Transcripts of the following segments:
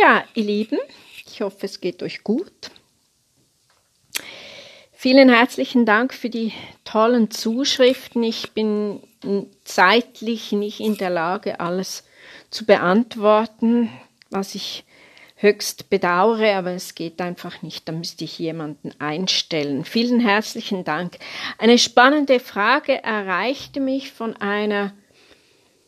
Ja, ihr Lieben, ich hoffe, es geht euch gut. Vielen herzlichen Dank für die tollen Zuschriften. Ich bin zeitlich nicht in der Lage, alles zu beantworten, was ich höchst bedauere, aber es geht einfach nicht. Da müsste ich jemanden einstellen. Vielen herzlichen Dank. Eine spannende Frage erreichte mich von einer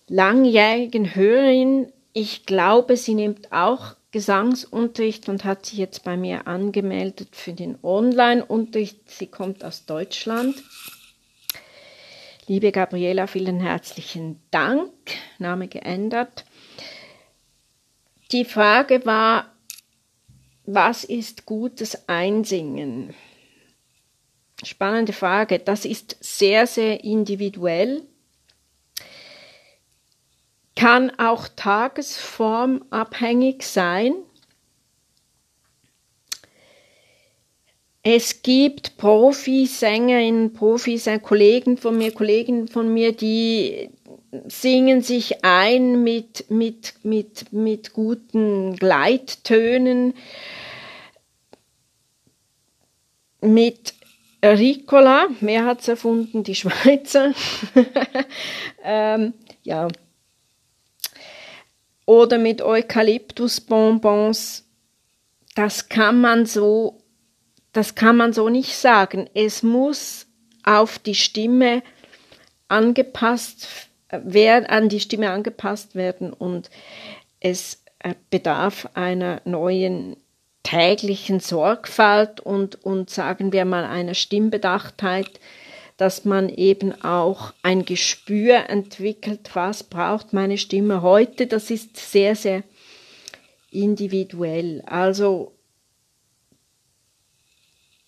langjährigen Hörerin. Ich glaube, sie nimmt auch Gesangsunterricht und hat sich jetzt bei mir angemeldet für den Online-Unterricht. Sie kommt aus Deutschland. Liebe Gabriela, vielen herzlichen Dank. Name geändert. Die Frage war, was ist gutes Einsingen? Spannende Frage. Das ist sehr, sehr individuell kann auch tagesformabhängig sein. Es gibt Profisängerinnen, Profis, Kollegen von mir, Kollegen von mir, die singen sich ein mit, mit, mit, mit guten Gleittönen, mit Ricola, hat es erfunden? Die Schweizer. ähm, ja, oder mit Eukalyptusbonbons, das kann man so, das kann man so nicht sagen. Es muss auf die Stimme angepasst werden, an die Stimme angepasst werden und es äh, bedarf einer neuen täglichen Sorgfalt und, und sagen wir mal einer Stimmbedachtheit, dass man eben auch ein Gespür entwickelt, was braucht meine Stimme heute. Das ist sehr, sehr individuell. Also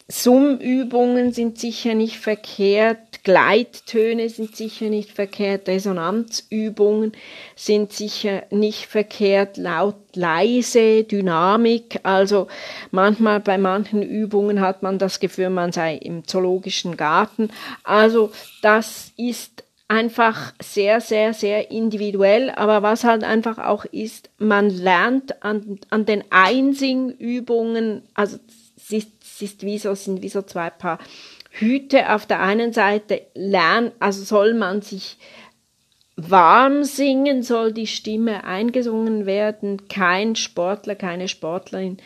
Summübungen sind sicher nicht verkehrt, Gleittöne sind sicher nicht verkehrt, Resonanzübungen sind sicher nicht verkehrt, laut, leise, Dynamik. Also manchmal bei manchen Übungen hat man das Gefühl, man sei im zoologischen Garten. Also das ist einfach sehr, sehr, sehr individuell. Aber was halt einfach auch ist, man lernt an, an den Einsingübungen, also es ist es ist wie so, sind wie so zwei Paar Hüte. Auf der einen Seite lernen, also soll man sich warm singen, soll die Stimme eingesungen werden. Kein Sportler, keine Sportlerin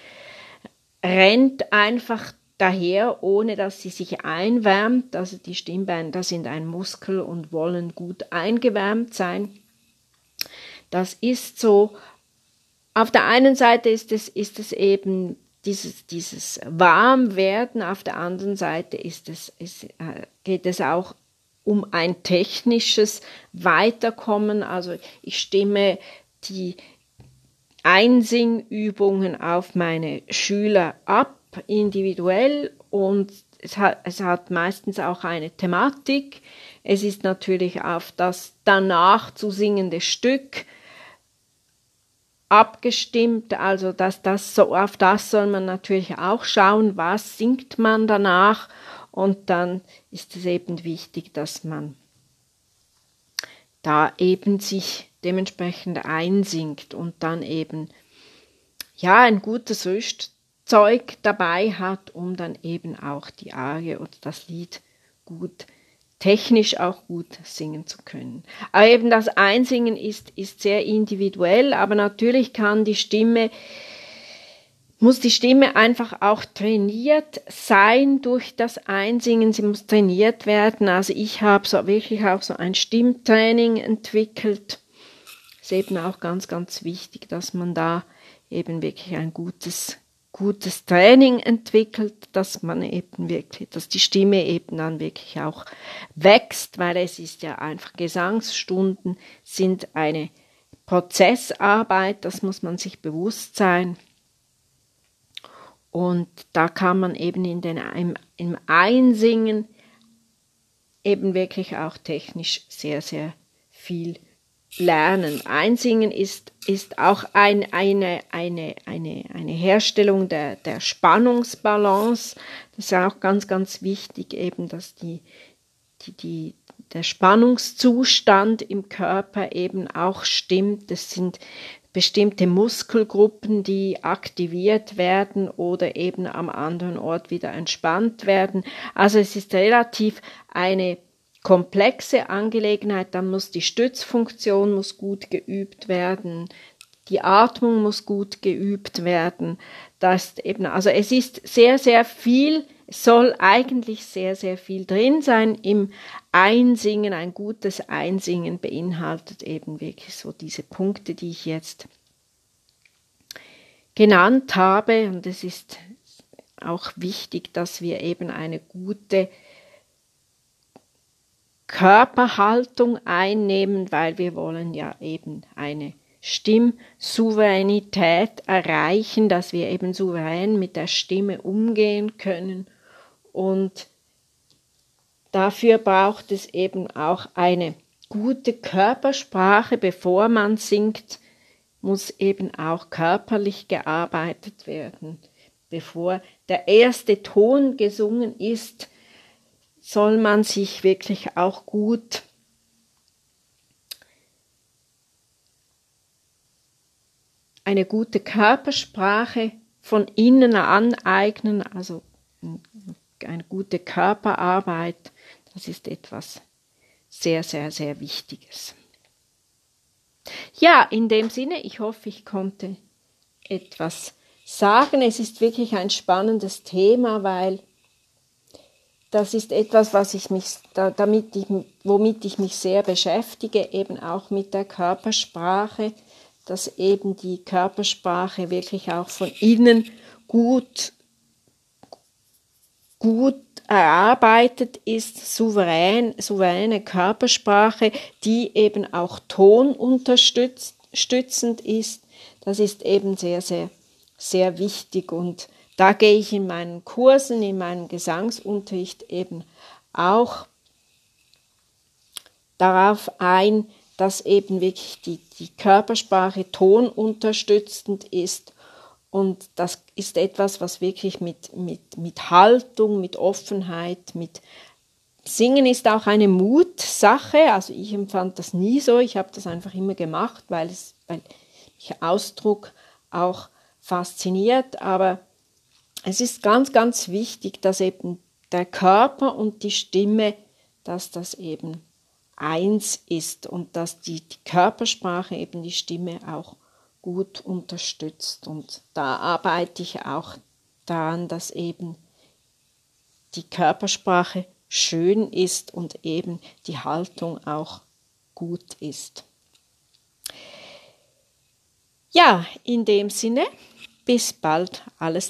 rennt einfach daher, ohne dass sie sich einwärmt. Also die Stimmbänder sind ein Muskel und wollen gut eingewärmt sein. Das ist so. Auf der einen Seite ist es, ist es eben dieses, dieses Warmwerden, auf der anderen Seite ist es, ist, äh, geht es auch um ein technisches Weiterkommen. Also ich stimme die Einsingübungen auf meine Schüler ab, individuell und es hat, es hat meistens auch eine Thematik. Es ist natürlich auf das danach zu singende Stück abgestimmt, also dass das so, auf das soll man natürlich auch schauen, was singt man danach? Und dann ist es eben wichtig, dass man da eben sich dementsprechend einsingt und dann eben ja ein gutes Rüstzeug dabei hat, um dann eben auch die Arie oder das Lied gut zu technisch auch gut singen zu können. Aber eben das Einsingen ist, ist sehr individuell, aber natürlich kann die Stimme, muss die Stimme einfach auch trainiert sein durch das Einsingen. Sie muss trainiert werden. Also ich habe so wirklich auch so ein Stimmtraining entwickelt. Ist eben auch ganz, ganz wichtig, dass man da eben wirklich ein gutes gutes Training entwickelt, dass man eben wirklich, dass die Stimme eben dann wirklich auch wächst, weil es ist ja einfach Gesangsstunden sind eine Prozessarbeit, das muss man sich bewusst sein. Und da kann man eben in den, im, im Einsingen eben wirklich auch technisch sehr, sehr viel lernen. Einsingen ist, ist auch ein, eine, eine, eine, eine Herstellung der, der Spannungsbalance. Das ist auch ganz, ganz wichtig, eben, dass die, die, die, der Spannungszustand im Körper eben auch stimmt. Das sind bestimmte Muskelgruppen, die aktiviert werden oder eben am anderen Ort wieder entspannt werden. Also es ist relativ eine komplexe Angelegenheit, dann muss die Stützfunktion muss gut geübt werden, die Atmung muss gut geübt werden. Das eben, also es ist sehr, sehr viel, soll eigentlich sehr, sehr viel drin sein im Einsingen. Ein gutes Einsingen beinhaltet eben wirklich so diese Punkte, die ich jetzt genannt habe. Und es ist auch wichtig, dass wir eben eine gute Körperhaltung einnehmen, weil wir wollen ja eben eine Stimmsouveränität erreichen, dass wir eben souverän mit der Stimme umgehen können und dafür braucht es eben auch eine gute Körpersprache, bevor man singt, muss eben auch körperlich gearbeitet werden. Bevor der erste Ton gesungen ist, soll man sich wirklich auch gut eine gute Körpersprache von innen aneignen, also eine gute Körperarbeit, das ist etwas sehr, sehr, sehr Wichtiges. Ja, in dem Sinne, ich hoffe, ich konnte etwas sagen. Es ist wirklich ein spannendes Thema, weil das ist etwas, was ich mich, damit ich, womit ich mich sehr beschäftige, eben auch mit der Körpersprache, dass eben die Körpersprache wirklich auch von innen gut, gut erarbeitet ist, souverän, souveräne Körpersprache, die eben auch tonunterstützend ist. Das ist eben sehr, sehr, sehr wichtig und da gehe ich in meinen Kursen, in meinem Gesangsunterricht eben auch darauf ein, dass eben wirklich die, die Körpersprache tonunterstützend ist. Und das ist etwas, was wirklich mit, mit, mit Haltung, mit Offenheit, mit Singen ist auch eine Mutsache. Also ich empfand das nie so. Ich habe das einfach immer gemacht, weil es, weil mich Ausdruck auch fasziniert. Aber es ist ganz, ganz wichtig, dass eben der Körper und die Stimme, dass das eben eins ist und dass die, die Körpersprache eben die Stimme auch gut unterstützt. Und da arbeite ich auch daran, dass eben die Körpersprache schön ist und eben die Haltung auch gut ist. Ja, in dem Sinne, bis bald, alles